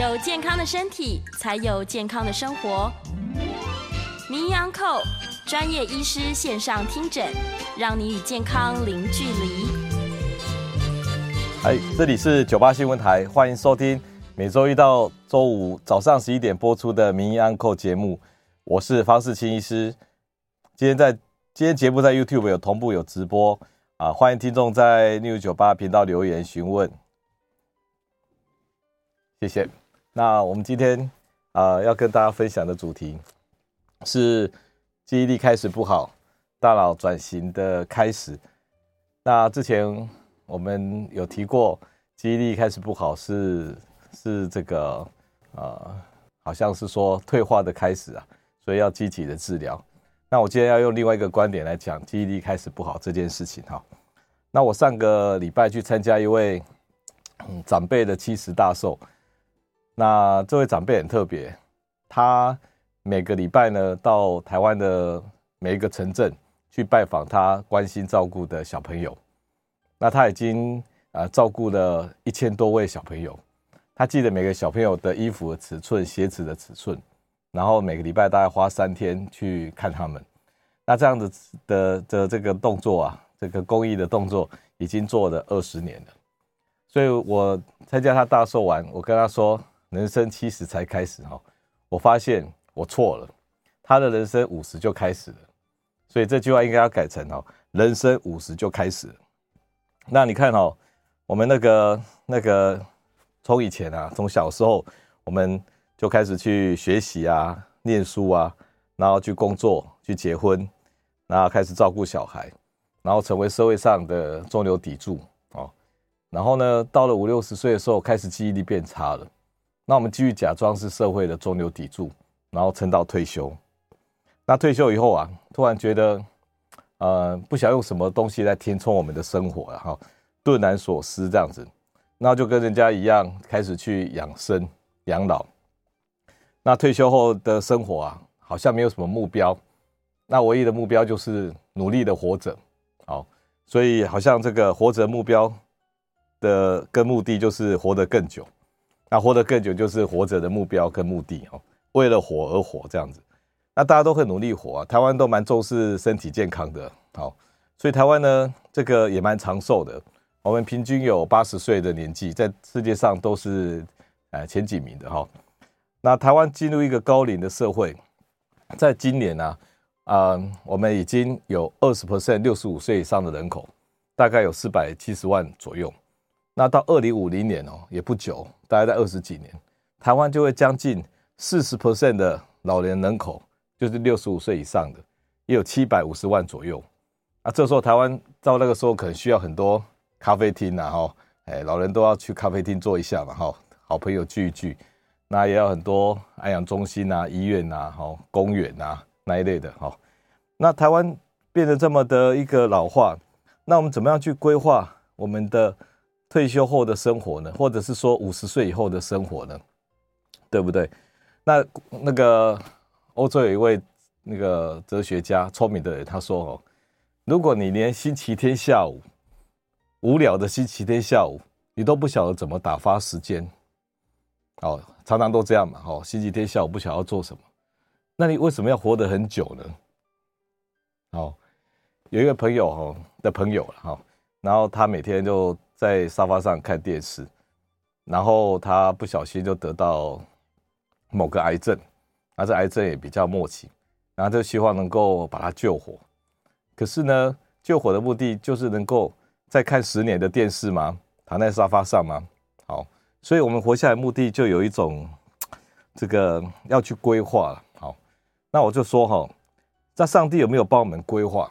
有健康的身体，才有健康的生活。名医安扣专业医师线上听诊，让你与健康零距离。哎，这里是九八新闻台，欢迎收听每周一到周五早上十一点播出的名医安扣节目。我是方世清医师。今天在今天节目在 YouTube 有同步有直播啊，欢迎听众在六九八频道留言询问。谢谢。那我们今天啊、要跟大家分享的主题是记忆力开始不好，大脑转型的开始。那之前我们有提过，记忆力开始不好是是这个啊、呃，好像是说退化的开始啊，所以要积极的治疗。那我今天要用另外一个观点来讲记忆力开始不好这件事情哈。那我上个礼拜去参加一位、嗯、长辈的七十大寿。那这位长辈很特别，他每个礼拜呢到台湾的每一个城镇去拜访他关心照顾的小朋友。那他已经啊照顾了一千多位小朋友，他记得每个小朋友的衣服尺寸、鞋子的尺寸，然后每个礼拜大概花三天去看他们。那这样子的的这个动作啊，这个公益的动作已经做了二十年了。所以我参加他大寿完，我跟他说。人生七十才开始哈，我发现我错了，他的人生五十就开始了，所以这句话应该要改成哦，人生五十就开始。那你看哦，我们那个那个从以前啊，从小时候我们就开始去学习啊、念书啊，然后去工作、去结婚，然后开始照顾小孩，然后成为社会上的中流砥柱哦。然后呢，到了五六十岁的时候，开始记忆力变差了。那我们继续假装是社会的中流砥柱，然后撑到退休。那退休以后啊，突然觉得，呃，不想用什么东西来填充我们的生活了哈，顿然所思这样子，那就跟人家一样，开始去养生养老。那退休后的生活啊，好像没有什么目标。那唯一的目标就是努力的活着，好，所以好像这个活着目标的跟目的就是活得更久。那活得更久就是活着的目标跟目的哦，为了活而活这样子。那大家都很努力活啊，台湾都蛮重视身体健康的，好，所以台湾呢这个也蛮长寿的。我们平均有八十岁的年纪，在世界上都是呃前几名的哈。那台湾进入一个高龄的社会，在今年呢，啊，我们已经有二十 percent 六十五岁以上的人口，大概有四百七十万左右。那到二零五零年哦，也不久，大概在二十几年，台湾就会将近四十 percent 的老年人口，就是六十五岁以上的，也有七百五十万左右。啊，这时候台湾到那个时候可能需要很多咖啡厅呐，哈，哎，老人都要去咖啡厅坐一下嘛，哈，好朋友聚一聚。那也有很多安养中心呐、医院呐、哈、公园呐那一类的，哈。那台湾变得这么的一个老化，那我们怎么样去规划我们的？退休后的生活呢，或者是说五十岁以后的生活呢，对不对？那那个欧洲有一位那个哲学家，聪明的人，他说：“哦，如果你连星期天下午无聊的星期天下午，你都不晓得怎么打发时间，哦，常常都这样嘛，哦，星期天下午不晓得要做什么，那你为什么要活得很久呢？”哦，有一个朋友哦的朋友了哈，然后他每天就。在沙发上看电视，然后他不小心就得到某个癌症，那这癌症也比较末期，然后就希望能够把他救活。可是呢，救活的目的就是能够再看十年的电视吗？躺在沙发上吗？好，所以我们活下来目的就有一种这个要去规划了。好，那我就说哈，那上帝有没有帮我们规划？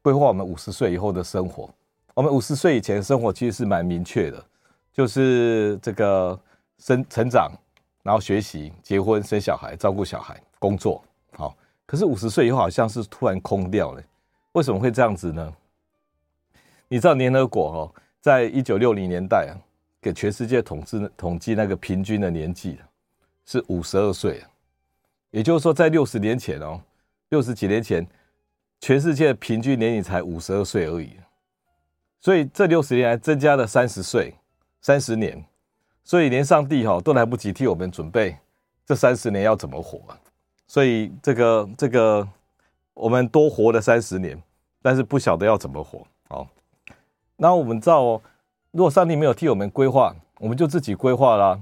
规划我们五十岁以后的生活？我们五十岁以前生活其实是蛮明确的，就是这个生成长，然后学习、结婚、生小孩、照顾小孩、工作，好。可是五十岁以后好像是突然空掉了，为什么会这样子呢？你知道联合国哦，在一九六零年代啊，给全世界统治统计那个平均的年纪是五十二岁，也就是说在六十年前哦，六十几年前，全世界平均年龄才五十二岁而已。所以这六十年来增加了三十岁，三十年，所以连上帝哈都来不及替我们准备这三十年要怎么活，所以这个这个我们多活了三十年，但是不晓得要怎么活。好，那我们知道哦，如果上帝没有替我们规划，我们就自己规划啦。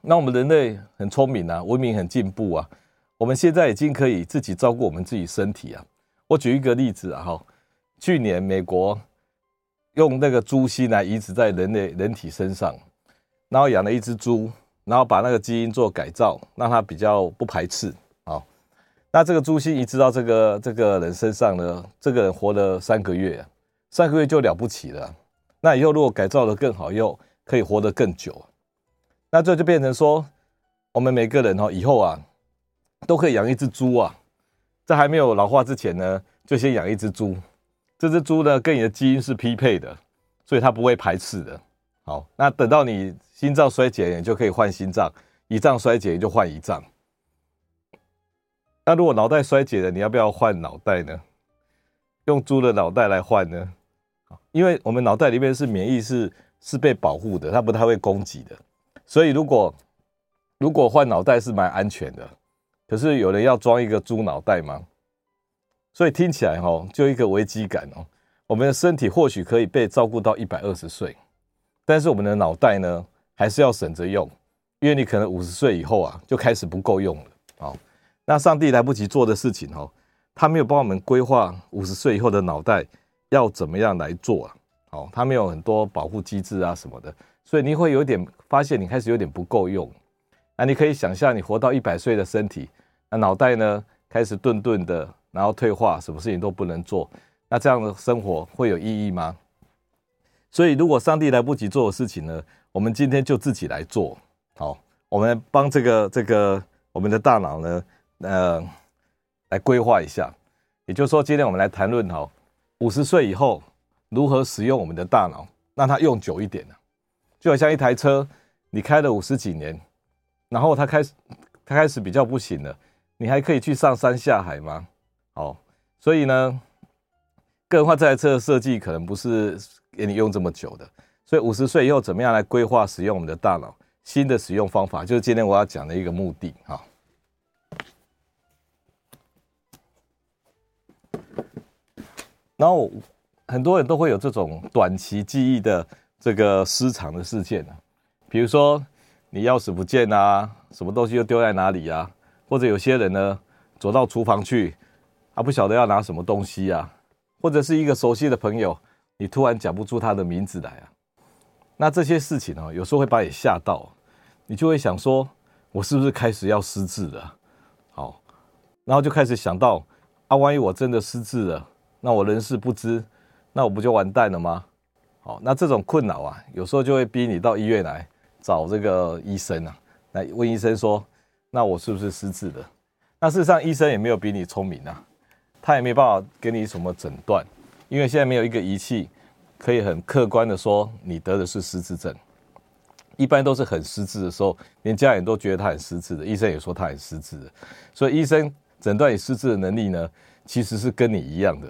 那我们人类很聪明啊，文明很进步啊，我们现在已经可以自己照顾我们自己身体啊。我举一个例子啊，哈，去年美国用那个猪心来移植在人类人体身上，然后养了一只猪，然后把那个基因做改造，让它比较不排斥啊。那这个猪心移植到这个这个人身上呢，这个人活了三个月，三个月就了不起了。那以后如果改造的更好，又可以活得更久。那这就变成说，我们每个人哦以后啊，都可以养一只猪啊，在还没有老化之前呢，就先养一只猪。这只猪呢，跟你的基因是匹配的，所以它不会排斥的。好，那等到你心脏衰竭，你就可以换心脏；胰脏衰竭，你就换胰脏。那如果脑袋衰竭了，你要不要换脑袋呢？用猪的脑袋来换呢？因为我们脑袋里面是免疫是是被保护的，它不太会攻击的。所以，如果如果换脑袋是蛮安全的，可是有人要装一个猪脑袋吗？所以听起来哈，就一个危机感哦。我们的身体或许可以被照顾到一百二十岁，但是我们的脑袋呢，还是要省着用，因为你可能五十岁以后啊，就开始不够用了。好，那上帝来不及做的事情哦，他没有帮我们规划五十岁以后的脑袋要怎么样来做啊？好，他没有很多保护机制啊什么的。所以你会有点发现，你开始有点不够用。那你可以想象，你活到一百岁的身体，那脑袋呢开始顿顿的，然后退化，什么事情都不能做。那这样的生活会有意义吗？所以，如果上帝来不及做的事情呢，我们今天就自己来做。好，我们帮这个这个我们的大脑呢，呃，来规划一下。也就是说，今天我们来谈论哈五十岁以后如何使用我们的大脑，让它用久一点呢？就好像一台车，你开了五十几年，然后它开始它开始比较不行了，你还可以去上山下海吗？哦，所以呢，个人化这台车的设计可能不是给你用这么久的，所以五十岁以后怎么样来规划使用我们的大脑？新的使用方法就是今天我要讲的一个目的哈。然后很多人都会有这种短期记忆的。这个失常的事件啊，比如说你钥匙不见啊，什么东西又丢在哪里啊？或者有些人呢，走到厨房去，他不晓得要拿什么东西啊，或者是一个熟悉的朋友，你突然讲不出他的名字来啊。那这些事情哦，有时候会把你吓到，你就会想说，我是不是开始要失智了？好，然后就开始想到，啊，万一我真的失智了，那我人事不知，那我不就完蛋了吗？好，那这种困扰啊，有时候就会逼你到医院来找这个医生啊，来问医生说，那我是不是失智的？那事实上，医生也没有比你聪明啊，他也没办法给你什么诊断，因为现在没有一个仪器可以很客观的说你得的是失智症。一般都是很失智的时候，连家人都觉得他很失智的，医生也说他很失智的，所以医生诊断你失智的能力呢，其实是跟你一样的，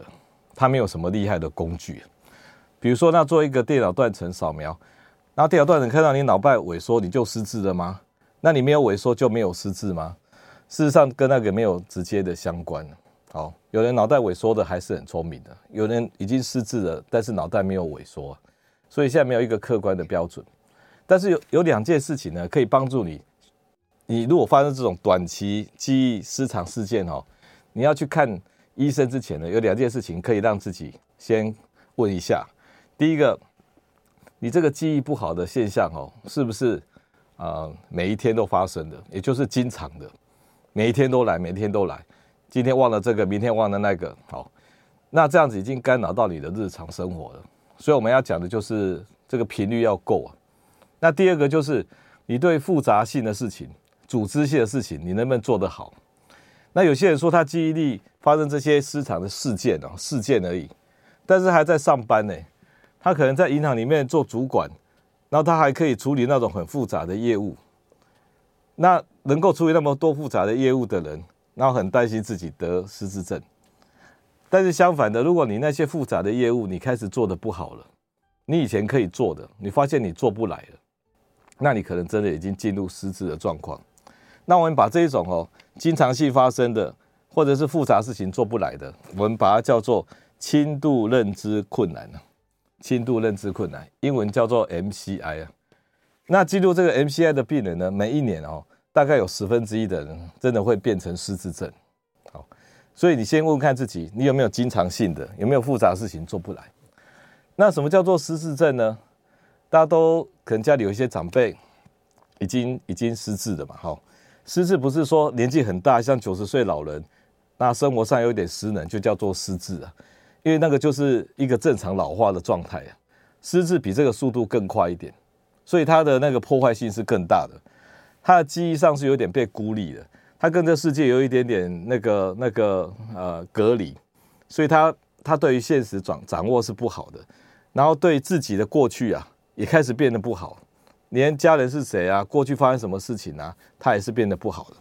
他没有什么厉害的工具。比如说，那做一个电脑断层扫描，然后电脑断层看到你脑袋萎缩，你就失智了吗？那你没有萎缩就没有失智吗？事实上，跟那个没有直接的相关。好，有人脑袋萎缩的还是很聪明的，有人已经失智了，但是脑袋没有萎缩，所以现在没有一个客观的标准。但是有有两件事情呢，可以帮助你。你如果发生这种短期记忆失常事件哦，你要去看医生之前呢，有两件事情可以让自己先问一下。第一个，你这个记忆不好的现象哦，是不是啊、每一天都发生的，也就是经常的，每一天都来，每天都来。今天忘了这个，明天忘了那个，好，那这样子已经干扰到你的日常生活了。所以我们要讲的就是这个频率要够啊。那第二个就是你对复杂性的事情、组织性的事情，你能不能做得好？那有些人说他记忆力发生这些失常的事件哦，事件而已，但是还在上班呢。他可能在银行里面做主管，然后他还可以处理那种很复杂的业务。那能够处理那么多复杂的业务的人，然后很担心自己得失智症。但是相反的，如果你那些复杂的业务你开始做得不好了，你以前可以做的，你发现你做不来了，那你可能真的已经进入失智的状况。那我们把这一种哦，经常性发生的，或者是复杂事情做不来的，我们把它叫做轻度认知困难呢。轻度认知困难，英文叫做 MCI 啊。那进入这个 MCI 的病人呢，每一年哦，大概有十分之一的人真的会变成失智症。好，所以你先问问看自己，你有没有经常性的，有没有复杂的事情做不来？那什么叫做失智症呢？大家都可能家里有一些长辈已经已经失智了嘛，哈。失智不是说年纪很大，像九十岁老人，那生活上有点失能，就叫做失智啊。因为那个就是一个正常老化的状态啊。失智比这个速度更快一点，所以它的那个破坏性是更大的。他的记忆上是有点被孤立的，他跟这世界有一点点那个那个呃隔离，所以他他对于现实掌掌握是不好的，然后对自己的过去啊也开始变得不好。连家人是谁啊？过去发生什么事情啊？他也是变得不好的。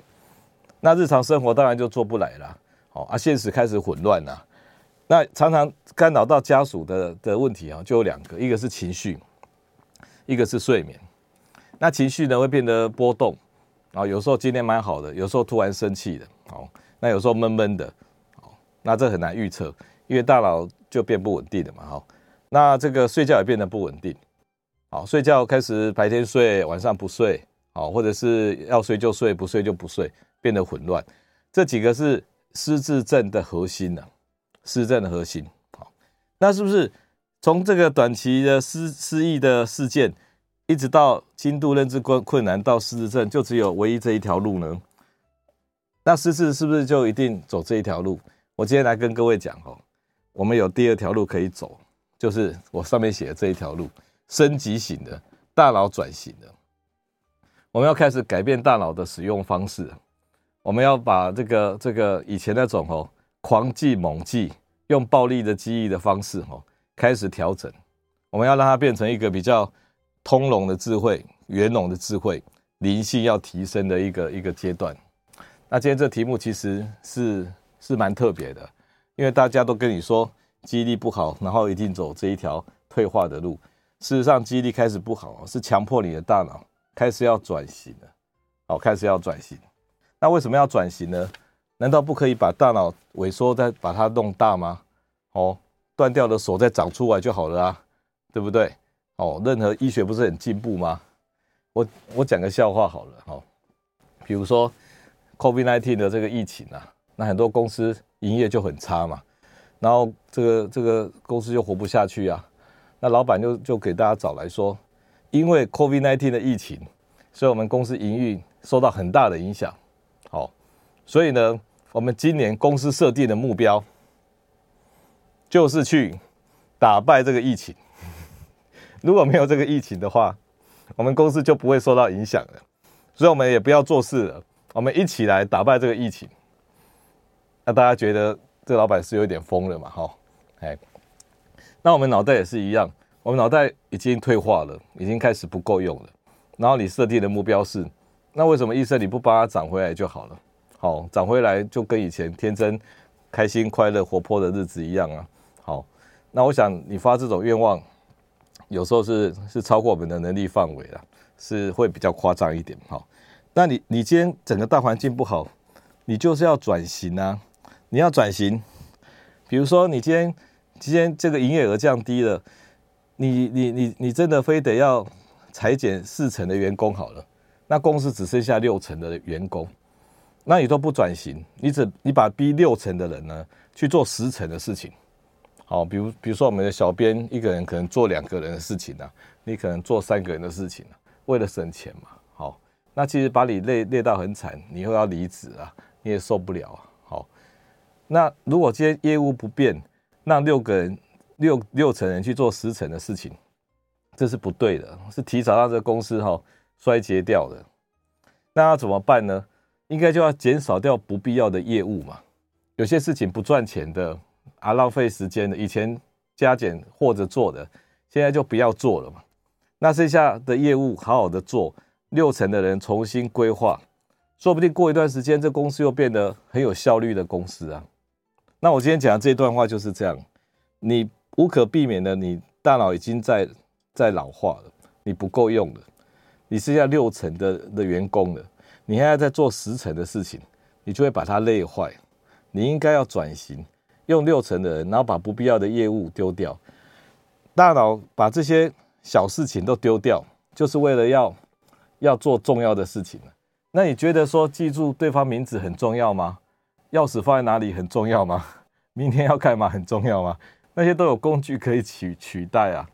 那日常生活当然就做不来了。哦啊，现实开始混乱了。那常常干扰到家属的的问题啊，就有两个，一个是情绪，一个是睡眠。那情绪呢会变得波动啊，有时候今天蛮好的，有时候突然生气的。好，那有时候闷闷的。好，那这很难预测，因为大脑就变不稳定了嘛。好，那这个睡觉也变得不稳定。好，睡觉开始白天睡，晚上不睡，好，或者是要睡就睡，不睡就不睡，变得混乱。这几个是失智症的核心呢、失智症的核心。好，那是不是从这个短期的失失忆的事件，一直到轻度认知困困难到失智症，就只有唯一这一条路呢？那失智是不是就一定走这一条路？我今天来跟各位讲哦，我们有第二条路可以走，就是我上面写的这一条路。升级型的大脑转型的，我们要开始改变大脑的使用方式。我们要把这个这个以前那种哦狂记猛记、用暴力的记忆的方式哦，开始调整。我们要让它变成一个比较通融的智慧、圆融的智慧、灵性要提升的一个一个阶段。那今天这题目其实是是蛮特别的，因为大家都跟你说记忆力不好，然后一定走这一条退化的路。事实上，记忆力开始不好，是强迫你的大脑开始要转型了。哦，开始要转型。那为什么要转型呢？难道不可以把大脑萎缩再把它弄大吗？哦，断掉的手再长出来就好了啊，对不对？哦，任何医学不是很进步吗？我我讲个笑话好了，哦，比如说 COVID-19 的这个疫情啊，那很多公司营业就很差嘛，然后这个这个公司就活不下去啊。那老板就就给大家找来说，因为 COVID-19 的疫情，所以我们公司营运受到很大的影响。好，所以呢，我们今年公司设定的目标就是去打败这个疫情。如果没有这个疫情的话，我们公司就不会受到影响了。所以我们也不要做事了，我们一起来打败这个疫情。那大家觉得这老板是有点疯了嘛？哈，哎。那我们脑袋也是一样，我们脑袋已经退化了，已经开始不够用了。然后你设定的目标是，那为什么医生你不帮他长回来就好了？好，长回来就跟以前天真、开心、快乐、活泼的日子一样啊。好，那我想你发这种愿望，有时候是是超过我们的能力范围了，是会比较夸张一点。哈，那你你今天整个大环境不好，你就是要转型啊，你要转型，比如说你今天。今天这个营业额降低了，你你你你真的非得要裁减四成的员工好了，那公司只剩下六成的员工，那你都不转型，你只你把逼六成的人呢去做十成的事情，好，比如比如说我们的小编一个人可能做两个人的事情呢，你可能做三个人的事情，为了省钱嘛，好，那其实把你累累到很惨，你又要离职啊，你也受不了啊，好，那如果今天业务不变。让六个人六六成人去做十成的事情，这是不对的，是提早让这个公司哈衰竭掉的。那要怎么办呢？应该就要减少掉不必要的业务嘛。有些事情不赚钱的啊，浪费时间的，以前加减或者做的，现在就不要做了嘛。那剩下的业务好好的做，六成的人重新规划，说不定过一段时间，这公司又变得很有效率的公司啊。那我今天讲的这段话就是这样，你无可避免的，你大脑已经在在老化了，你不够用了，你剩下六成的的员工了，你现在在做十成的事情，你就会把它累坏。你应该要转型，用六成的人，然后把不必要的业务丢掉。大脑把这些小事情都丢掉，就是为了要要做重要的事情。那你觉得说记住对方名字很重要吗？钥匙放在哪里很重要吗？明天要干嘛很重要吗？那些都有工具可以取取代啊。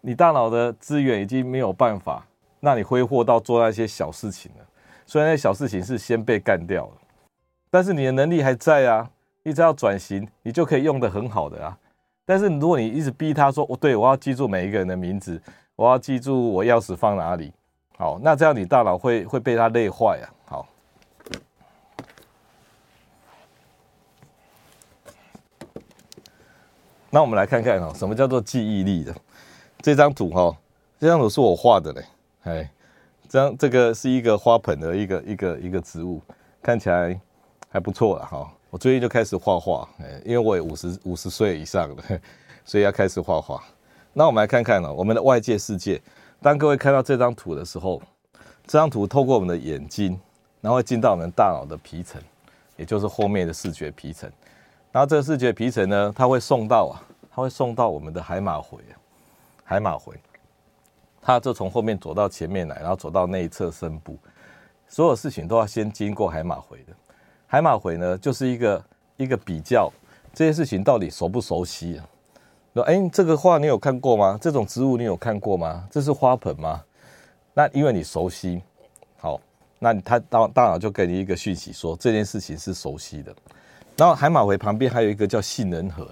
你大脑的资源已经没有办法让你挥霍到做那些小事情了。虽然那些小事情是先被干掉了，但是你的能力还在啊。你只要转型，你就可以用的很好的啊。但是如果你一直逼他说：“我对我要记住每一个人的名字，我要记住我钥匙放哪里。”好，那这样你大脑会会被他累坏啊。好，那我们来看看哦，什么叫做记忆力的？这张图哈，这张图是我画的嘞。哎，这张这个是一个花盆的一个一个一个植物，看起来还不错了哈。我最近就开始画画，哎，因为我也五十五十岁以上了，所以要开始画画。那我们来看看呢，我们的外界世界。当各位看到这张图的时候，这张图透过我们的眼睛，然后进到我们大脑的皮层，也就是后面的视觉皮层。然后这个视觉皮层呢，它会送到啊，它会送到我们的海马回，海马回，它就从后面走到前面来，然后走到内侧深部。所有事情都要先经过海马回的。海马回呢，就是一个一个比较这些事情到底熟不熟悉啊。说，哎，这个画你有看过吗？这种植物你有看过吗？这是花盆吗？那因为你熟悉，好，那他大大脑就给你一个讯息说，说这件事情是熟悉的。然后海马回旁边还有一个叫杏仁核，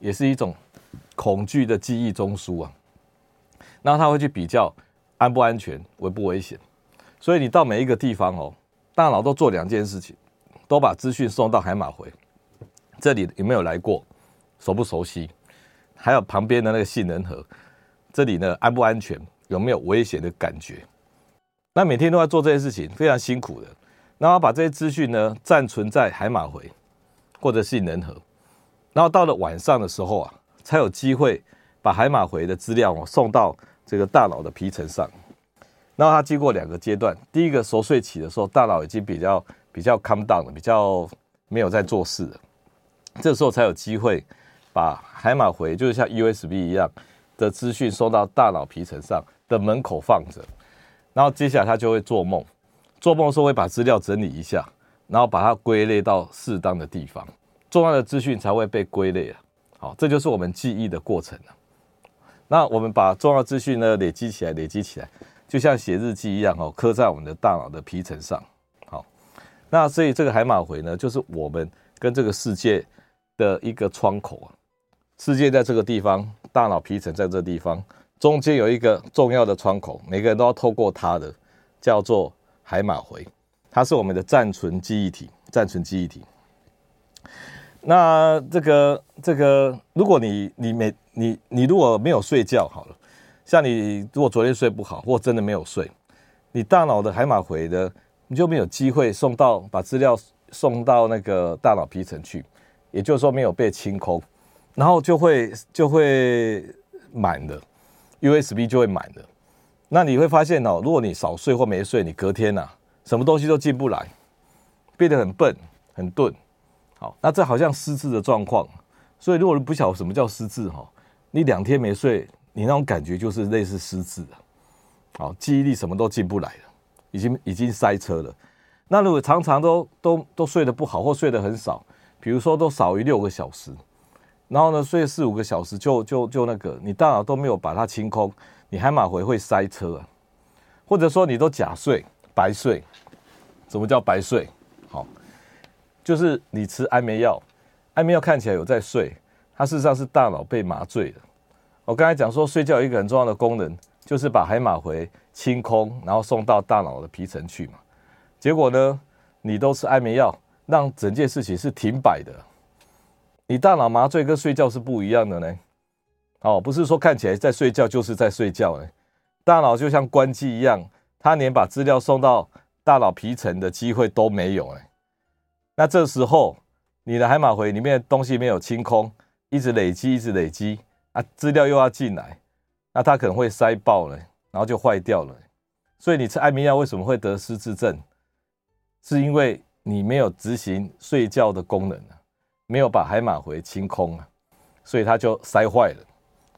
也是一种恐惧的记忆中枢啊。然后他会去比较安不安全、危不危险。所以你到每一个地方哦，大脑都做两件事情，都把资讯送到海马回。这里有没有来过？熟不熟悉？还有旁边的那个杏仁核，这里呢，安不安全？有没有危险的感觉？那每天都在做这些事情，非常辛苦的。然后把这些资讯呢暂存在海马回或者杏仁核，然后到了晚上的时候啊，才有机会把海马回的资料哦送到这个大脑的皮层上。然后它经过两个阶段，第一个熟睡期的时候，大脑已经比较比较 calm down 的，比较没有在做事的，这时候才有机会。把海马回就是像 USB 一样的资讯送到大脑皮层上的门口放着，然后接下来他就会做梦，做梦的时候会把资料整理一下，然后把它归类到适当的地方，重要的资讯才会被归类啊。好，这就是我们记忆的过程了。那我们把重要资讯呢累积起来，累积起来，就像写日记一样哦，刻在我们的大脑的皮层上。那所以这个海马回呢，就是我们跟这个世界的一个窗口啊。世界在这个地方，大脑皮层在这个地方，中间有一个重要的窗口，每个人都要透过它的，叫做海马回，它是我们的暂存记忆体，暂存记忆体。那这个这个，如果你你每你你如果没有睡觉好了，像你如果昨天睡不好，或真的没有睡，你大脑的海马回的，你就没有机会送到把资料送到那个大脑皮层去，也就是说没有被清空。然后就会就会满的，USB 就会满的。那你会发现哦，如果你少睡或没睡，你隔天呐、啊，什么东西都进不来，变得很笨很钝。好，那这好像失智的状况。所以如果你不晓得什么叫失智哈，你两天没睡，你那种感觉就是类似失智的。好，记忆力什么都进不来了，已经已经塞车了。那如果常常都都都睡得不好或睡得很少，比如说都少于六个小时。然后呢，睡四五个小时就就就那个，你大脑都没有把它清空，你海马回会塞车啊，或者说你都假睡、白睡。什么叫白睡？好，就是你吃安眠药，安眠药看起来有在睡，它事实上是大脑被麻醉了。我刚才讲说，睡觉有一个很重要的功能，就是把海马回清空，然后送到大脑的皮层去嘛。结果呢，你都吃安眠药，让整件事情是停摆的。你大脑麻醉跟睡觉是不一样的呢，哦，不是说看起来在睡觉就是在睡觉呢，大脑就像关机一样，它连把资料送到大脑皮层的机会都没有哎，那这时候你的海马回里面的东西没有清空，一直累积，一直累积啊，资料又要进来，那它可能会塞爆了，然后就坏掉了，所以你吃安眠药为什么会得失智症？是因为你没有执行睡觉的功能啊，没有把海马回清空啊，所以它就塞坏了。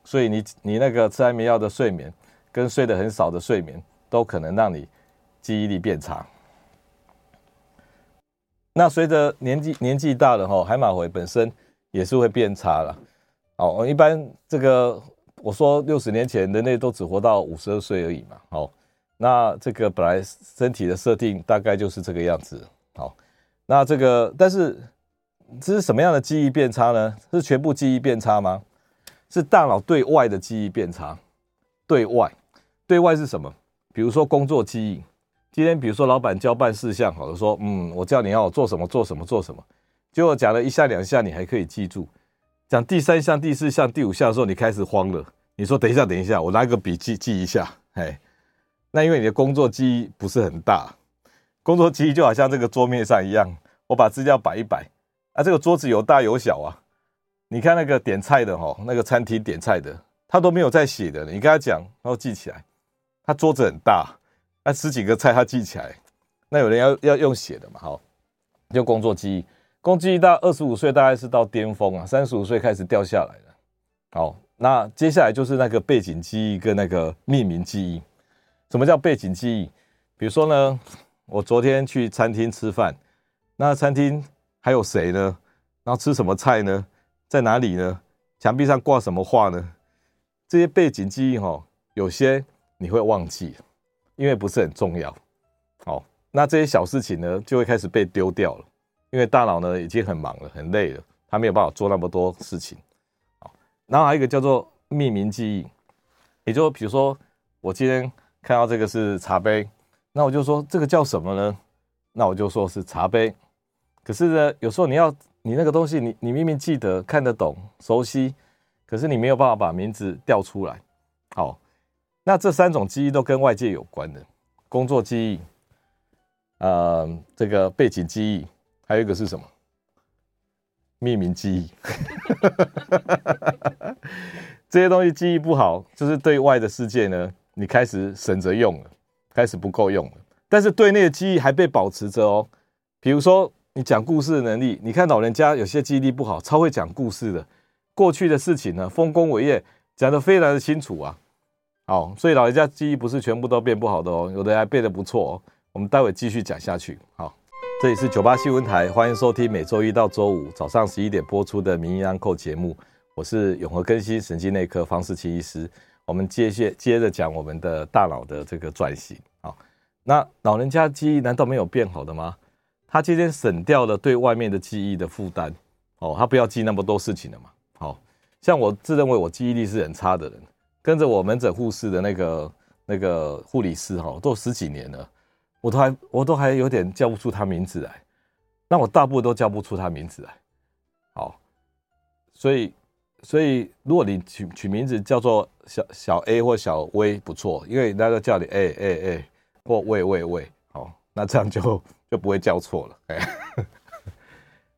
所以你你那个吃安眠药的睡眠，跟睡得很少的睡眠，都可能让你记忆力变差。那随着年纪年纪大了哈，海马回本身也是会变差了。哦，一般这个我说六十年前人类都只活到五十二岁而已嘛。好，那这个本来身体的设定大概就是这个样子。好，那这个但是这是什么样的记忆变差呢？是全部记忆变差吗？是大脑对外的记忆变差。对外，对外是什么？比如说工作记忆。今天比如说老板交办事项，好的说，嗯，我叫你要我做什么做什么做什么，结果讲了一下两下，你还可以记住。讲第三项、第四项、第五项的时候，你开始慌了。你说等一下，等一下，我拿个笔记记一下。哎，那因为你的工作记忆不是很大，工作记忆就好像这个桌面上一样，我把资料摆一摆，啊，这个桌子有大有小啊。你看那个点菜的哈，那个餐厅点菜的，他都没有在写的，你跟他讲，然后记起来。他桌子很大，那十几个菜他记起来，那有人要要用写的嘛？好，用工作记忆。工作记忆到二十五岁大概是到巅峰啊，三十五岁开始掉下来了。好，那接下来就是那个背景记忆跟那个命名记忆。什么叫背景记忆？比如说呢，我昨天去餐厅吃饭，那餐厅还有谁呢？然后吃什么菜呢？在哪里呢？墙壁上挂什么画呢？这些背景记忆哈，有些你会忘记，因为不是很重要。好，那这些小事情呢，就会开始被丢掉了。因为大脑呢已经很忙了，很累了，他没有办法做那么多事情。好，然后还有一个叫做命名记忆，也就比如说我今天看到这个是茶杯，那我就说这个叫什么呢？那我就说是茶杯。可是呢，有时候你要你那个东西，你你明明记得看得懂熟悉，可是你没有办法把名字调出来。好，那这三种记忆都跟外界有关的，工作记忆，呃，这个背景记忆。还有一个是什么？命名记忆，这些东西记忆不好，就是对外的世界呢，你开始省着用了，开始不够用了。但是对内的记忆还被保持着哦。比如说你讲故事的能力，你看老人家有些记忆力不好，超会讲故事的，过去的事情呢，丰功伟业讲得非常的清楚啊。好，所以老人家记忆不是全部都变不好的哦，有的还变得不错哦。我们待会继续讲下去，好。这里是九八新闻台，欢迎收听每周一到周五早上十一点播出的《名医安扣》节目。我是永和更新神经内科方世奇医师。我们接接接着讲我们的大脑的这个转型。好，那老人家记忆难道没有变好的吗？他今天省掉了对外面的记忆的负担，哦，他不要记那么多事情了嘛。好，像我自认为我记忆力是很差的人，跟着我门诊护士的那个那个护理师哈，都十几年了。我都还我都还有点叫不出他名字来，那我大部分都叫不出他名字来。好，所以所以如果你取取名字叫做小小 A 或小 V 不错，因为那个叫你 A A A 或喂喂喂，好，那这样就就不会叫错了。哎，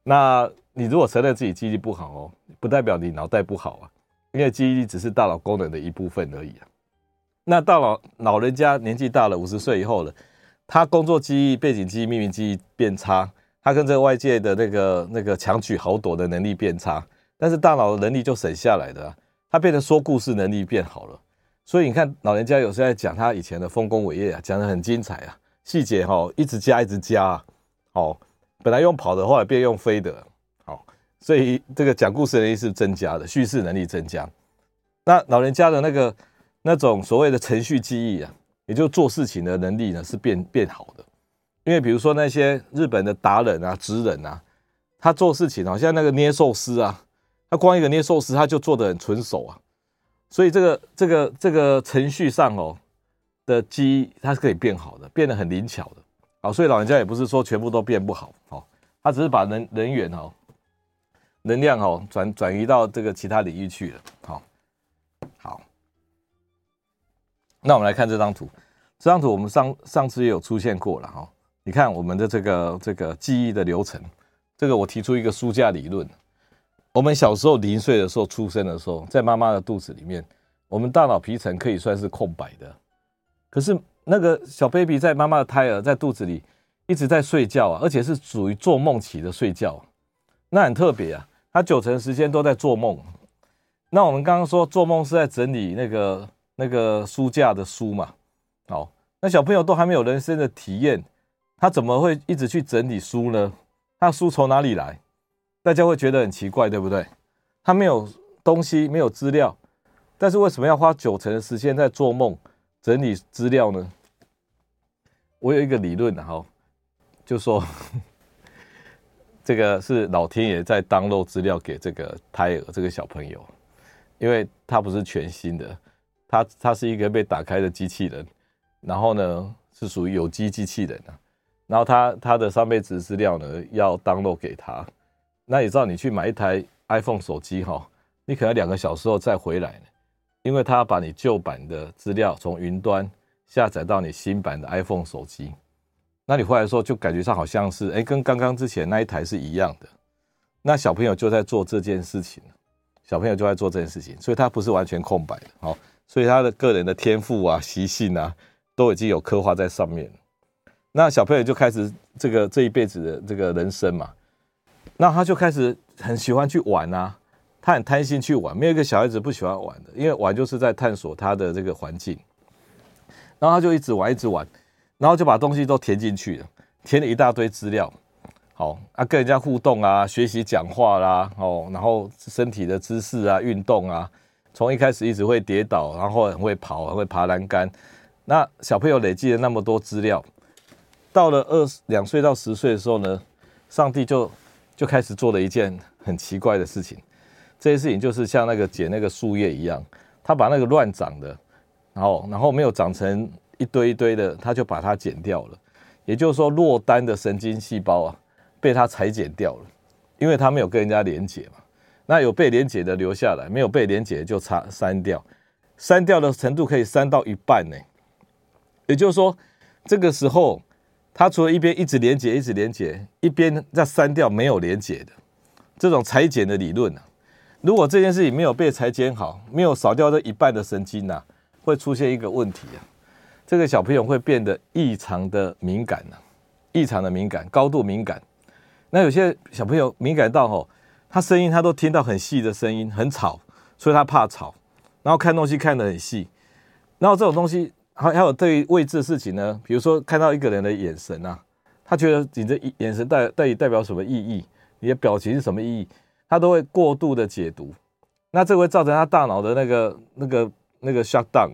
那你如果承认自己记忆力不好哦，不代表你脑袋不好啊，因为记忆力只是大脑功能的一部分而已啊。那到老老人家年纪大了，五十岁以后了。他工作记忆、背景记忆、命名记忆变差，他跟这个外界的那个那个强取豪夺的能力变差，但是大脑的能力就省下来的，他变成说故事能力变好了。所以你看，老人家有时候在讲他以前的丰功伟业啊，讲得很精彩啊，细节哈一直加一直加啊，好，本来用跑的，后来变用飞的，好，所以这个讲故事能力是增加的，叙事能力增加。那老人家的那个那种所谓的程序记忆啊。也就做事情的能力呢是变变好的，因为比如说那些日本的达人啊、职人啊，他做事情好像那个捏寿司啊，他光一个捏寿司他就做得很纯熟啊，所以这个这个这个程序上哦的机它是可以变好的，变得很灵巧的，啊，所以老人家也不是说全部都变不好，哦，他只是把人人员哦能量哦转转移到这个其他领域去了，好，好。那我们来看这张图，这张图我们上上次也有出现过了哈。你看我们的这个这个记忆的流程，这个我提出一个书架理论。我们小时候零岁的时候出生的时候，在妈妈的肚子里面，我们大脑皮层可以算是空白的。可是那个小 baby 在妈妈的胎儿在肚子里一直在睡觉啊，而且是属于做梦期的睡觉，那很特别啊。他九成时间都在做梦。那我们刚刚说做梦是在整理那个那个书架的书嘛？好，那小朋友都还没有人生的体验，他怎么会一直去整理书呢？他书从哪里来？大家会觉得很奇怪，对不对？他没有东西，没有资料，但是为什么要花九成的时间在做梦整理资料呢？我有一个理论，哈，就说这个是老天爷在 download 资料给这个胎儿这个小朋友，因为他不是全新的，他他是一个被打开的机器人，然后呢是属于有机机器人啊，然后他他的上辈子资料呢要 download 给他。那你知道，你去买一台 iPhone 手机哈，你可能两个小时后再回来呢，因为他要把你旧版的资料从云端下载到你新版的 iPhone 手机。那你回来的时候就感觉上好像是，哎，跟刚刚之前那一台是一样的。那小朋友就在做这件事情，小朋友就在做这件事情，所以他不是完全空白的，好，所以他的个人的天赋啊、习性啊，都已经有刻画在上面。那小朋友就开始这个这一辈子的这个人生嘛。那他就开始很喜欢去玩啊，他很贪心去玩，没有一个小孩子不喜欢玩的，因为玩就是在探索他的这个环境。然后他就一直玩，一直玩，然后就把东西都填进去了，填了一大堆资料。好啊，跟人家互动啊，学习讲话啦，哦，然后身体的姿势啊，运动啊，从一开始一直会跌倒，然后很会跑，很会爬栏杆。那小朋友累积了那么多资料，到了二两岁到十岁的时候呢，上帝就。就开始做了一件很奇怪的事情，这些事情就是像那个剪那个树叶一样，他把那个乱长的，然后然后没有长成一堆一堆的，他就把它剪掉了。也就是说，落单的神经细胞啊，被他裁剪掉了，因为他没有跟人家连接嘛。那有被连结的留下来，没有被连结就擦删掉，删掉的程度可以删到一半呢。也就是说，这个时候。他除了一边一直连接，一直连接，一边在删掉没有连接的这种裁剪的理论啊，如果这件事情没有被裁剪好，没有扫掉这一半的神经啊，会出现一个问题啊，这个小朋友会变得异常的敏感啊，异常的敏感，高度敏感。那有些小朋友敏感到吼，他声音他都听到很细的声音，很吵，所以他怕吵，然后看东西看得很细，然后这种东西。还还有对于未知的事情呢，比如说看到一个人的眼神啊，他觉得你的眼神代代代表什么意义，你的表情是什么意义，他都会过度的解读，那这会造成他大脑的那个那个那个 shut down，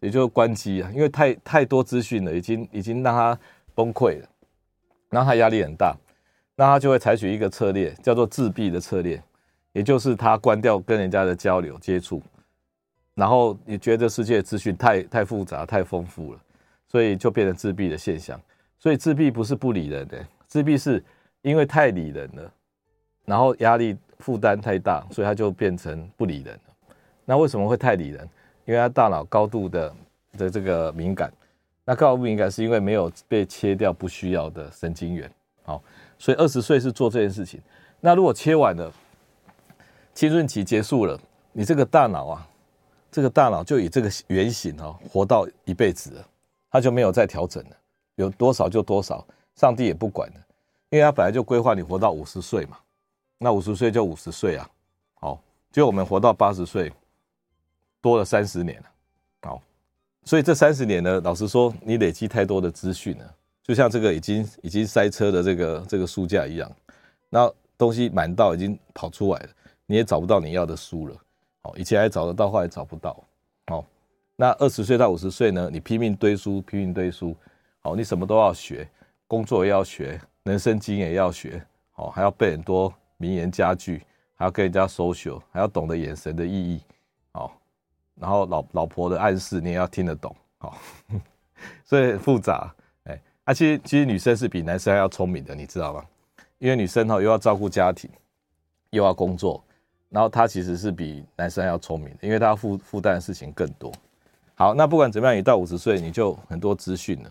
也就是关机啊，因为太太多资讯了，已经已经让他崩溃了，然后他压力很大，那他就会采取一个策略，叫做自闭的策略，也就是他关掉跟人家的交流接触。然后你觉得世界资讯太太复杂、太丰富了，所以就变成自闭的现象。所以自闭不是不理人的，自闭是因为太理人了，然后压力负担太大，所以他就变成不理人。那为什么会太理人？因为他大脑高度的的这个敏感。那高度敏感是因为没有被切掉不需要的神经元。所以二十岁是做这件事情。那如果切完了，青春期结束了，你这个大脑啊。这个大脑就以这个原型哦，活到一辈子了，他就没有再调整了，有多少就多少，上帝也不管了，因为他本来就规划你活到五十岁嘛，那五十岁就五十岁啊，好，就我们活到八十岁，多了三十年了，好，所以这三十年呢，老实说，你累积太多的资讯了，就像这个已经已经塞车的这个这个书架一样，那东西满到已经跑出来了，你也找不到你要的书了。以前还找得到，后来找不到。好，那二十岁到五十岁呢？你拼命堆书，拼命堆书。好，你什么都要学，工作也要学，人生经验也要学。好，还要背很多名言佳句，还要跟人家 social，还要懂得眼神的意义。好，然后老老婆的暗示你也要听得懂。好，所以很复杂。啊，其实其实女生是比男生还要聪明的，你知道吗？因为女生哈又要照顾家庭，又要工作。然后她其实是比男生还要聪明的，因为她负负担的事情更多。好，那不管怎么样，你到五十岁你就很多资讯了。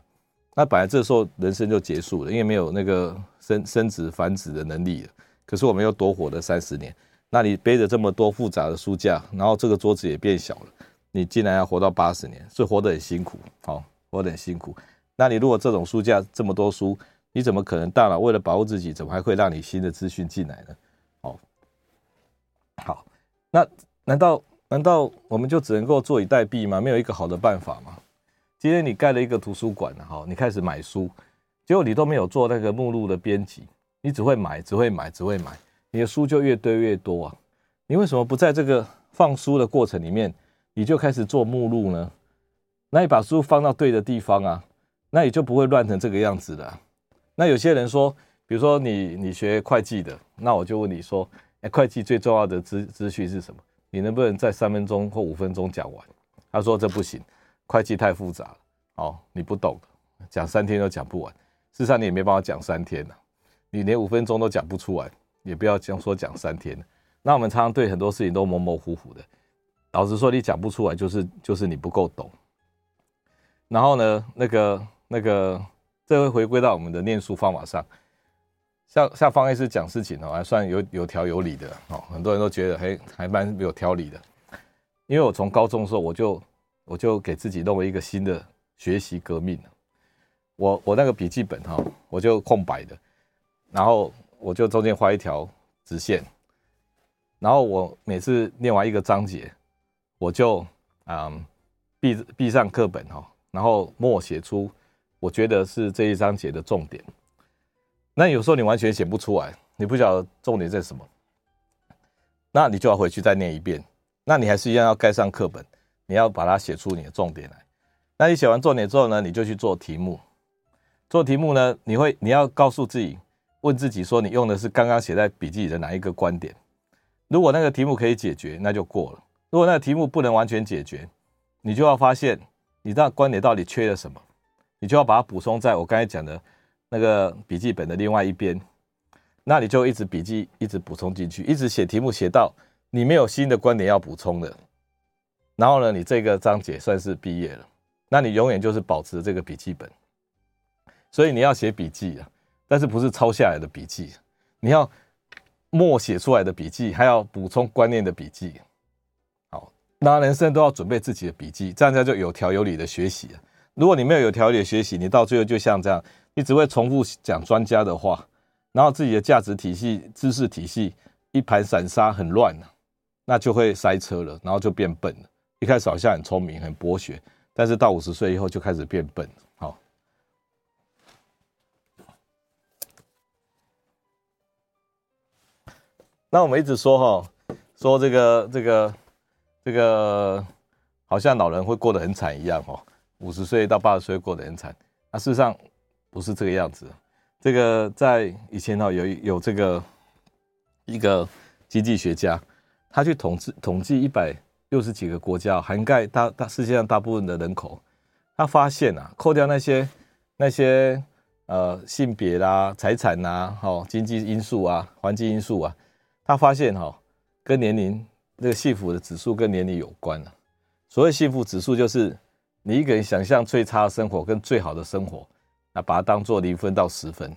那本来这时候人生就结束了，因为没有那个生生子繁殖的能力了。可是我们又多活了三十年，那你背着这么多复杂的书架，然后这个桌子也变小了，你竟然要活到八十年，所以活得很辛苦。好，活得很辛苦。那你如果这种书架这么多书，你怎么可能大脑为了保护自己，怎么还会让你新的资讯进来呢？哦，好，那难道难道我们就只能够坐以待毙吗？没有一个好的办法吗？今天你盖了一个图书馆，好，你开始买书，结果你都没有做那个目录的编辑，你只会买，只会买，只会买，你的书就越堆越多啊！你为什么不在这个放书的过程里面，你就开始做目录呢？那你把书放到对的地方啊，那也就不会乱成这个样子了。那有些人说，比如说你你学会计的，那我就问你说，哎，会计最重要的资资讯是什么？你能不能在三分钟或五分钟讲完？他说这不行，会计太复杂了，哦，你不懂，讲三天都讲不完。事实上你也没办法讲三天啊，你连五分钟都讲不出来，也不要讲说讲三天。那我们常常对很多事情都模模糊糊的，老实说你讲不出来，就是就是你不够懂。然后呢，那个那个，这会回归到我们的念书方法上。像像方医师讲事情哦，还算有有条有理的哦。很多人都觉得嘿，还蛮有条理的。因为我从高中的时候，我就我就给自己弄了一个新的学习革命。我我那个笔记本哈，我就空白的，然后我就中间画一条直线，然后我每次念完一个章节，我就嗯闭闭上课本哈，然后默写出我觉得是这一章节的重点。那有时候你完全写不出来，你不晓得重点在什么，那你就要回去再念一遍。那你还是一样要盖上课本，你要把它写出你的重点来。那你写完重点之后呢，你就去做题目。做题目呢，你会你要告诉自己，问自己说，你用的是刚刚写在笔记里的哪一个观点？如果那个题目可以解决，那就过了；如果那个题目不能完全解决，你就要发现你那观点到底缺了什么，你就要把它补充在我刚才讲的。那个笔记本的另外一边，那你就一直笔记，一直补充进去，一直写题目，写到你没有新的观点要补充的，然后呢，你这个章节算是毕业了。那你永远就是保持这个笔记本，所以你要写笔记啊，但是不是抄下来的笔记，你要默写出来的笔记，还要补充观念的笔记。好，那人生都要准备自己的笔记，这样叫做有条有理的学习。如果你没有有条理的学习，你到最后就像这样。你只会重复讲专家的话，然后自己的价值体系、知识体系一盘散沙，很乱，那就会塞车了，然后就变笨了。一开始好像很聪明、很博学，但是到五十岁以后就开始变笨。好，那我们一直说哈，说这个、这个、这个，好像老人会过得很惨一样哦。五十岁到八十岁过得很惨，那事实上。不是这个样子，这个在以前哈有有这个一个经济学家，他去统计统计一百六十几个国家，涵盖大大世界上大部分的人口，他发现啊，扣掉那些那些呃性别啦、财产呐、哈经济因素啊、环境因素啊，他发现哈跟年龄那个幸福的指数跟年龄有关了。所谓幸福指数，就是你一个人想象最差的生活跟最好的生活。那把它当做零分到十分，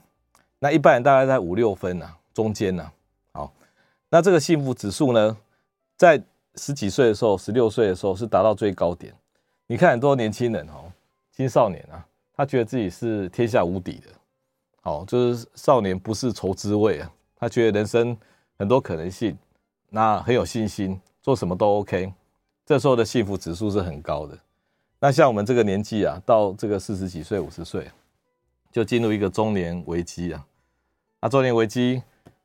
那一般人大概在五六分啊，中间呢。好，那这个幸福指数呢，在十几岁的时候，十六岁的时候是达到最高点。你看很多年轻人哦，青少年啊，他觉得自己是天下无敌的，好，就是少年不识愁滋味啊，他觉得人生很多可能性，那很有信心，做什么都 OK。这时候的幸福指数是很高的。那像我们这个年纪啊，到这个四十几岁、五十岁。就进入一个中年危机啊！那中年危机，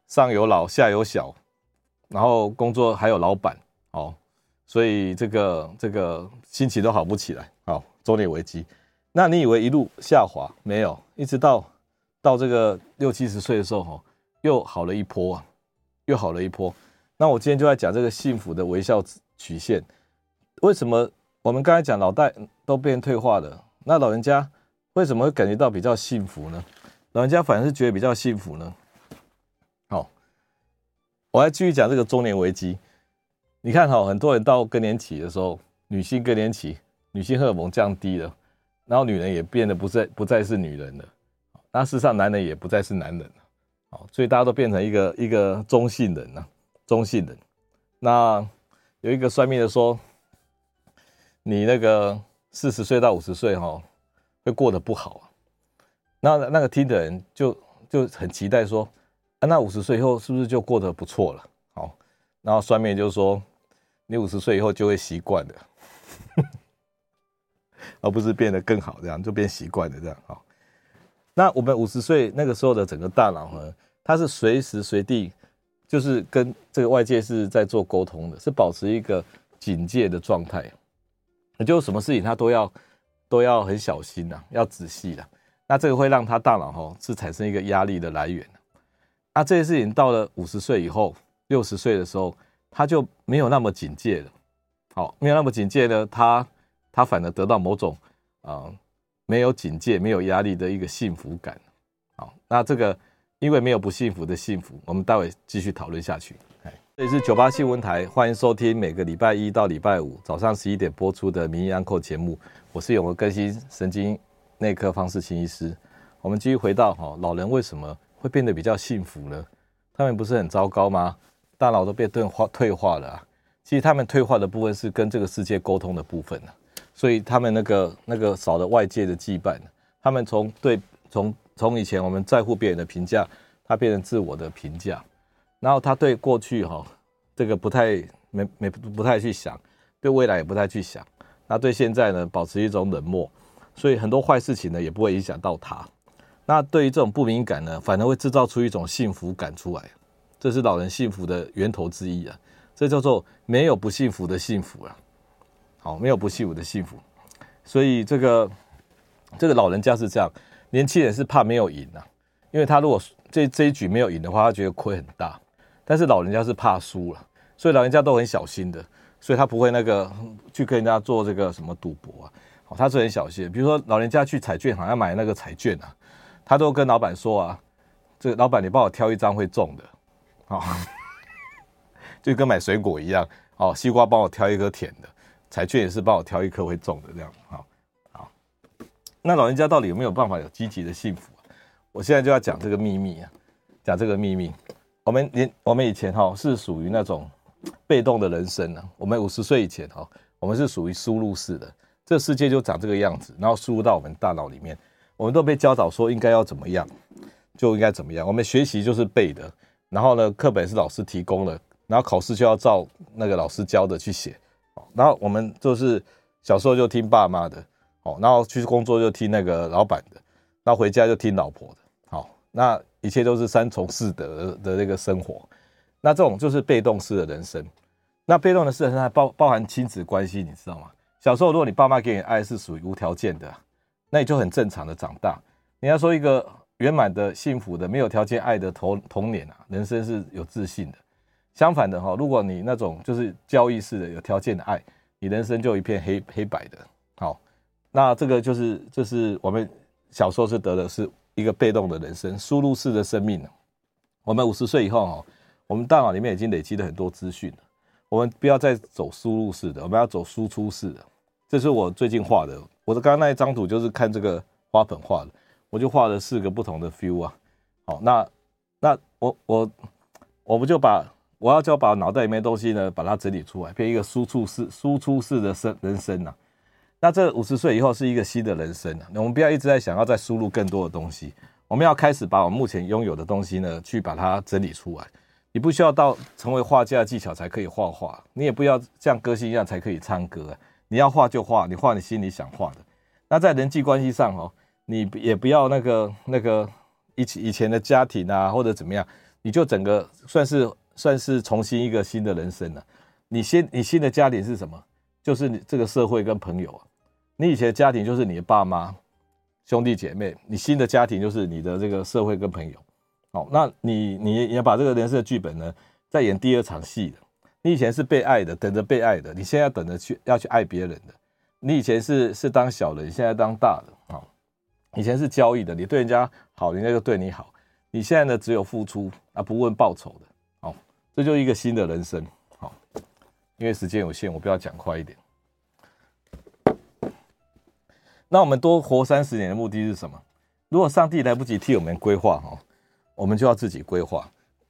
上有老，下有小，然后工作还有老板，哦，所以这个这个心情都好不起来。好，中年危机，那你以为一路下滑没有？一直到到这个六七十岁的时候，哈，又好了一波啊，又好了一波。那我今天就在讲这个幸福的微笑曲线。为什么我们刚才讲老代都变退化了？那老人家？为什么会感觉到比较幸福呢？老人家反而是觉得比较幸福呢？好，我还继续讲这个中年危机。你看哈，很多人到更年期的时候，女性更年期，女性荷尔蒙降低了，然后女人也变得不再不再是女人了。那事实上，男人也不再是男人了。好，所以大家都变成一个一个中性人了，中性人。那有一个算命的说，你那个四十岁到五十岁哈。会过得不好。那那个听的人就就很期待说，啊，那五十岁以后是不是就过得不错了？好，然后算命就说，你五十岁以后就会习惯的，而不是变得更好，这样就变习惯的这样。好，那我们五十岁那个时候的整个大脑呢，它是随时随地就是跟这个外界是在做沟通的，是保持一个警戒的状态。也就什么事情他都要都要很小心呐，要仔细的。那这个会让他大脑哈是产生一个压力的来源。那这些事情到了五十岁以后、六十岁的时候，他就没有那么警戒了。好，没有那么警戒呢，他他反而得到某种啊没有警戒、没有压力的一个幸福感。好，那这个因为没有不幸福的幸福，我们待会继续讨论下去。这里是九八新闻台，欢迎收听每个礼拜一到礼拜五早上十一点播出的《名医安扣》节目。我是永和更新神经内科方世清医师。我们继续回到哈，老人为什么会变得比较幸福呢？他们不是很糟糕吗？大脑都被退化退化了啊。其实他们退化的部分是跟这个世界沟通的部分，所以他们那个那个少了外界的羁绊，他们从对从从以前我们在乎别人的评价，他变成自我的评价。然后他对过去哈，这个不太没没不太去想，对未来也不太去想。那对现在呢，保持一种冷漠，所以很多坏事情呢也不会影响到他。那对于这种不敏感呢，反而会制造出一种幸福感出来。这是老人幸福的源头之一啊。这叫做没有不幸福的幸福啊。好，没有不幸福的幸福。所以这个这个老人家是这样，年轻人是怕没有赢啊，因为他如果这这一局没有赢的话，他觉得亏很大。但是老人家是怕输了，所以老人家都很小心的，所以他不会那个去跟人家做这个什么赌博啊，哦，他是很小心。比如说老人家去彩券行要买那个彩券啊，他都跟老板说啊，这个老板你帮我挑一张会中的，哦，就跟买水果一样，哦，西瓜帮我挑一颗甜的，彩券也是帮我挑一颗会中的这样，好，好，那老人家到底有没有办法有积极的幸福？我现在就要讲这个秘密啊，讲这个秘密。我们年我们以前哈是属于那种被动的人生呢。我们五十岁以前哈，我们是属于输入式的，这世界就长这个样子，然后输入到我们大脑里面，我们都被教导说应该要怎么样，就应该怎么样。我们学习就是背的，然后呢，课本是老师提供的，然后考试就要照那个老师教的去写。然后我们就是小时候就听爸妈的，哦，然后去工作就听那个老板的，然后回家就听老婆的。好，那。一切都是三从四德的这个生活，那这种就是被动式的人生。那被动的人生还包包含亲子关系，你知道吗？小时候如果你爸妈给你爱是属于无条件的，那你就很正常的长大。你要说一个圆满的、幸福的、没有条件爱的童童年啊，人生是有自信的。相反的哈，如果你那种就是交易式的、有条件的爱，你人生就一片黑黑白的。好，那这个就是就是我们小时候是得的是。一个被动的人生，输入式的生命。我们五十岁以后哈，我们大脑里面已经累积了很多资讯。我们不要再走输入式的，我们要走输出式的。这是我最近画的。我的刚刚那一张图就是看这个花粉画的，我就画了四个不同的 feel 啊。好，那那我我我不就把我要就把脑袋里面的东西呢，把它整理出来，变一个输出式输出式的生人生呐。那这五十岁以后是一个新的人生啊！我们不要一直在想要再输入更多的东西，我们要开始把我们目前拥有的东西呢，去把它整理出来。你不需要到成为画家的技巧才可以画画，你也不要像歌星一样才可以唱歌。你要画就画，你画你心里想画的。那在人际关系上哦，你也不要那个那个以前以前的家庭啊，或者怎么样，你就整个算是算是重新一个新的人生了。你新你新的家庭是什么？就是你这个社会跟朋友啊。你以前的家庭就是你的爸妈、兄弟姐妹，你新的家庭就是你的这个社会跟朋友。好，那你你也把这个人生的剧本呢，再演第二场戏的。你以前是被爱的，等着被爱的，你现在等着去要去爱别人的。你以前是是当小人，你现在当大的。好，以前是交易的，你对人家好，人家就对你好。你现在呢，只有付出而不问报酬的。好，这就是一个新的人生。好，因为时间有限，我不要讲快一点。那我们多活三十年的目的是什么？如果上帝来不及替我们规划哈，我们就要自己规划。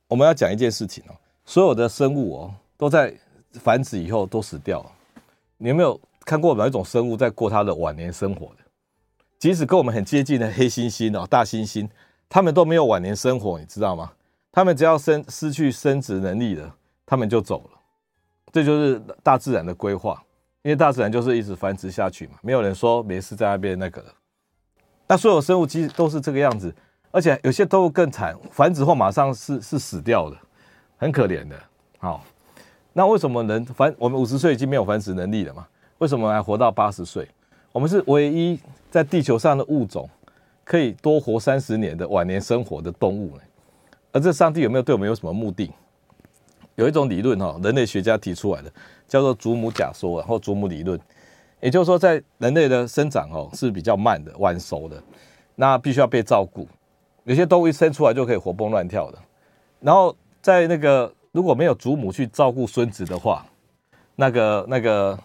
我们要讲一件事情哦，所有的生物哦都在繁殖以后都死掉了。你有没有看过哪一种生物在过它的晚年生活的？即使跟我们很接近的黑猩猩哦，大猩猩，他们都没有晚年生活，你知道吗？他们只要生失去生殖能力了，他们就走了。这就是大自然的规划，因为大自然就是一直繁殖下去嘛，没有人说没事在那边那个。那所有生物其实都是这个样子，而且有些动物更惨，繁殖后马上是是死掉的，很可怜的。好，那为什么人繁我们五十岁已经没有繁殖能力了嘛？为什么还活到八十岁？我们是唯一在地球上的物种，可以多活三十年的晚年生活的动物呢。而这上帝有没有对我们有什么目的？有一种理论哈，人类学家提出来的，叫做祖母假说，然后祖母理论，也就是说，在人类的生长哦是比较慢的、晚熟的，那必须要被照顾。有些动物一生出来就可以活蹦乱跳的，然后在那个如果没有祖母去照顾孙子的话，那个那个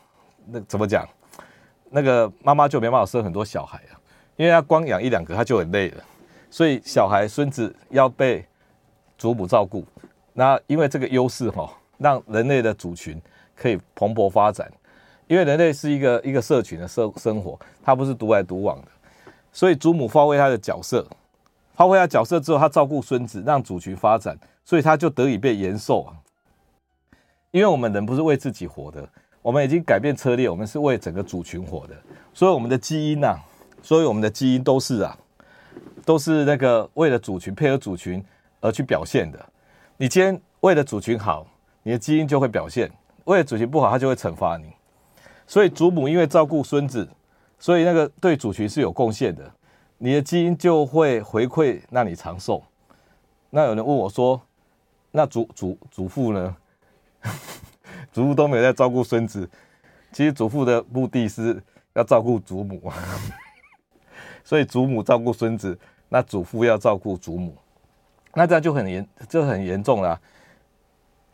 那怎么讲？那个妈妈就没办法生很多小孩啊，因为她光养一两个，她就很累了。所以小孩、孙子要被祖母照顾。那因为这个优势哈，让人类的族群可以蓬勃发展。因为人类是一个一个社群的生生活，它不是独来独往的。所以祖母发挥她的角色，发挥她角色之后，她照顾孙子，让族群发展，所以她就得以被延寿啊。因为我们人不是为自己活的。我们已经改变车列，我们是为整个族群活的，所以我们的基因呐，所以我们的基因都是啊，都是那个为了族群配合族群而去表现的。你今天为了族群好，你的基因就会表现；为了族群不好，它就会惩罚你。所以祖母因为照顾孙子，所以那个对主群是有贡献的，你的基因就会回馈让你长寿。那有人问我说，那祖祖祖父呢？祖父都没有在照顾孙子，其实祖父的目的是要照顾祖母，所以祖母照顾孙子，那祖父要照顾祖母，那这样就很严，就很严重了。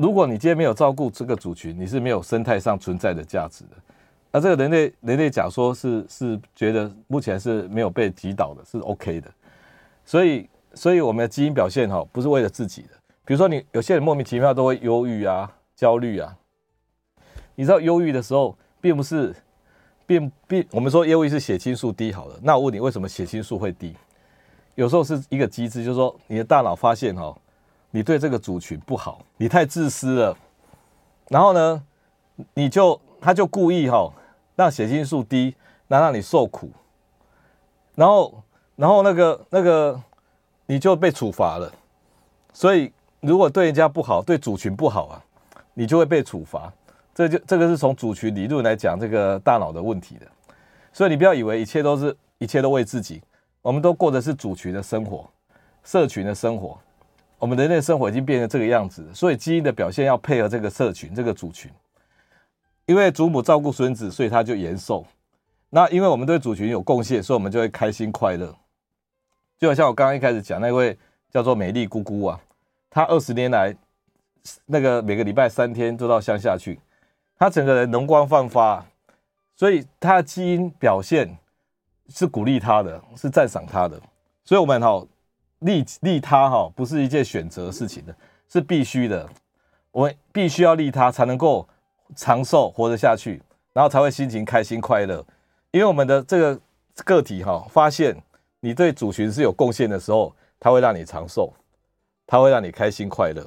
如果你今天没有照顾这个族群，你是没有生态上存在的价值的。那这个人类人类假说是是觉得目前是没有被击倒的，是 OK 的。所以，所以我们的基因表现哈，不是为了自己的。比如说，你有些人莫名其妙都会忧郁啊、焦虑啊。你知道忧郁的时候，并不是，并并我们说忧郁是血清素低好了。那我问你，为什么血清素会低？有时候是一个机制，就是说你的大脑发现哈，你对这个族群不好，你太自私了。然后呢，你就他就故意哈让血清素低，那让你受苦。然后然后那个那个你就被处罚了。所以如果对人家不好，对族群不好啊，你就会被处罚。这就这个是从族群理论来讲这个大脑的问题的，所以你不要以为一切都是一切都为自己，我们都过的是族群的生活、社群的生活，我们人类生活已经变成这个样子，所以基因的表现要配合这个社群、这个族群。因为祖母照顾孙子，所以他就延寿。那因为我们对族群有贡献，所以我们就会开心快乐。就好像我刚刚一开始讲那位叫做美丽姑姑啊，她二十年来那个每个礼拜三天都到乡下去。她整个人容光焕发，所以她的基因表现是鼓励她的，是赞赏她的。所以，我们好利利他哈不是一件选择事情的，是必须的。我们必须要利他，才能够长寿活得下去，然后才会心情开心快乐。因为我们的这个个体哈发现你对族群是有贡献的时候，它会让你长寿，它会让你开心快乐。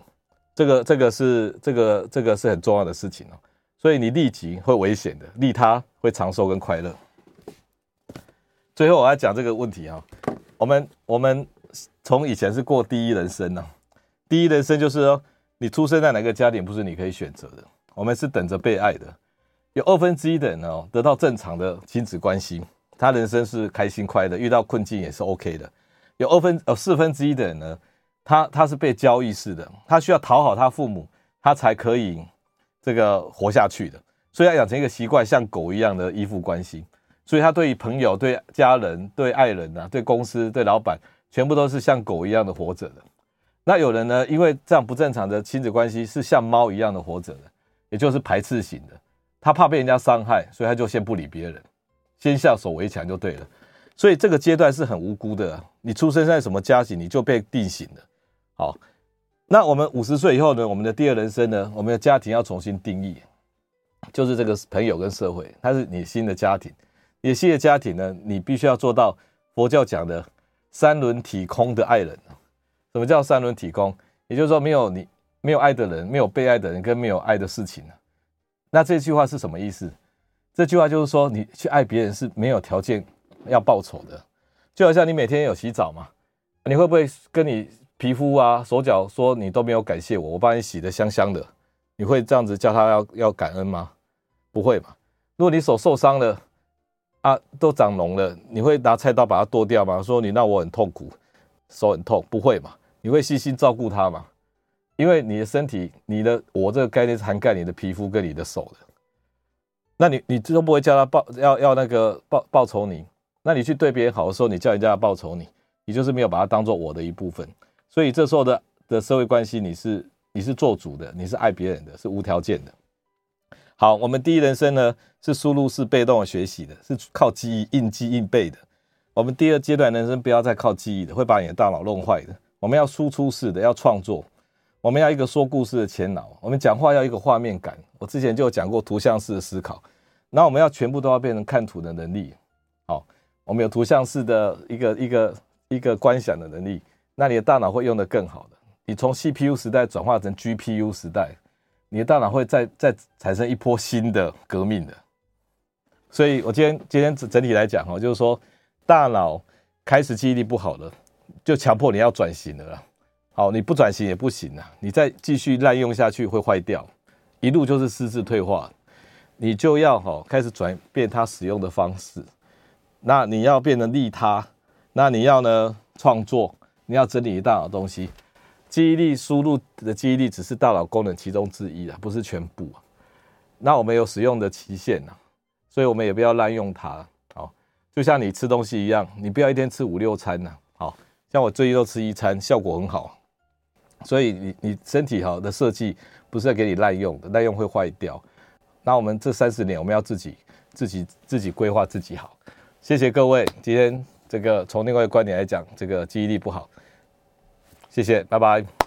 这个这个是这个这个是很重要的事情哦。所以你利己会危险的，利他会长寿跟快乐。最后我要讲这个问题啊，我们我们从以前是过第一人生呢，第一人生就是说你出生在哪个家庭不是你可以选择的，我们是等着被爱的。有二分之一的人哦得到正常的亲子关系，他人生是开心快乐，遇到困境也是 OK 的。有二分呃四分之一的人呢，他他是被交易式的，他需要讨好他父母，他才可以。这个活下去的，所以要养成一个习惯，像狗一样的依附关系。所以他对于朋友、对家人、对爱人啊、对公司、对老板，全部都是像狗一样的活着的。那有人呢，因为这样不正常的亲子关系是像猫一样的活着的，也就是排斥型的。他怕被人家伤害，所以他就先不理别人，先下手为强就对了。所以这个阶段是很无辜的。你出生在什么家庭，你就被定型了。好。那我们五十岁以后呢？我们的第二人生呢？我们的家庭要重新定义，就是这个朋友跟社会，它是你新的家庭。你的家庭呢，你必须要做到佛教讲的三轮体空的爱人。什么叫三轮体空？也就是说，没有你，没有爱的人，没有被爱的人，跟没有爱的事情。那这句话是什么意思？这句话就是说，你去爱别人是没有条件要报酬的。就好像你每天有洗澡嘛，你会不会跟你皮肤啊、手脚说你都没有感谢我，我帮你洗得香香的，你会这样子叫他要要感恩吗？不会嘛。如果你手受伤了啊，都长脓了，你会拿菜刀把它剁掉吗？说你让我很痛苦，手很痛，不会嘛。你会细心照顾它吗？因为你的身体，你的我这个概念是涵盖你的皮肤跟你的手的。那你你都不会叫他报要要那个报报酬你。那你去对别人好的时候，你叫人家报酬你，你就是没有把它当做我的一部分。所以这时候的的社会关系，你是你是做主的，你是爱别人的，是无条件的。好，我们第一人生呢是输入式被动的学习的，是靠记忆硬记硬背的。我们第二阶段人生不要再靠记忆的，会把你的大脑弄坏的。我们要输出式的，要创作。我们要一个说故事的前脑，我们讲话要一个画面感。我之前就有讲过图像式的思考，那我们要全部都要变成看图的能力。好。我们有图像式的一个一个一个观想的能力，那你的大脑会用得更好的。你从 CPU 时代转化成 GPU 时代，你的大脑会再再产生一波新的革命的。所以我今天今天整体来讲哈，就是说大脑开始记忆力不好了，就强迫你要转型了。好，你不转型也不行啊，你再继续滥用下去会坏掉，一路就是失智退化。你就要哈开始转变它使用的方式。那你要变得利他，那你要呢创作，你要整理一大脑东西，记忆力输入的记忆力只是大脑功能其中之一啊，不是全部啊。那我们有使用的期限呐，所以我们也不要滥用它。好，就像你吃东西一样，你不要一天吃五六餐呐。好，像我最近都吃一餐，效果很好。所以你你身体好的设计不是要给你滥用的，滥用会坏掉。那我们这三十年，我们要自己自己自己规划自己好。谢谢各位，今天这个从另外一个观点来讲，这个记忆力不好。谢谢，拜拜。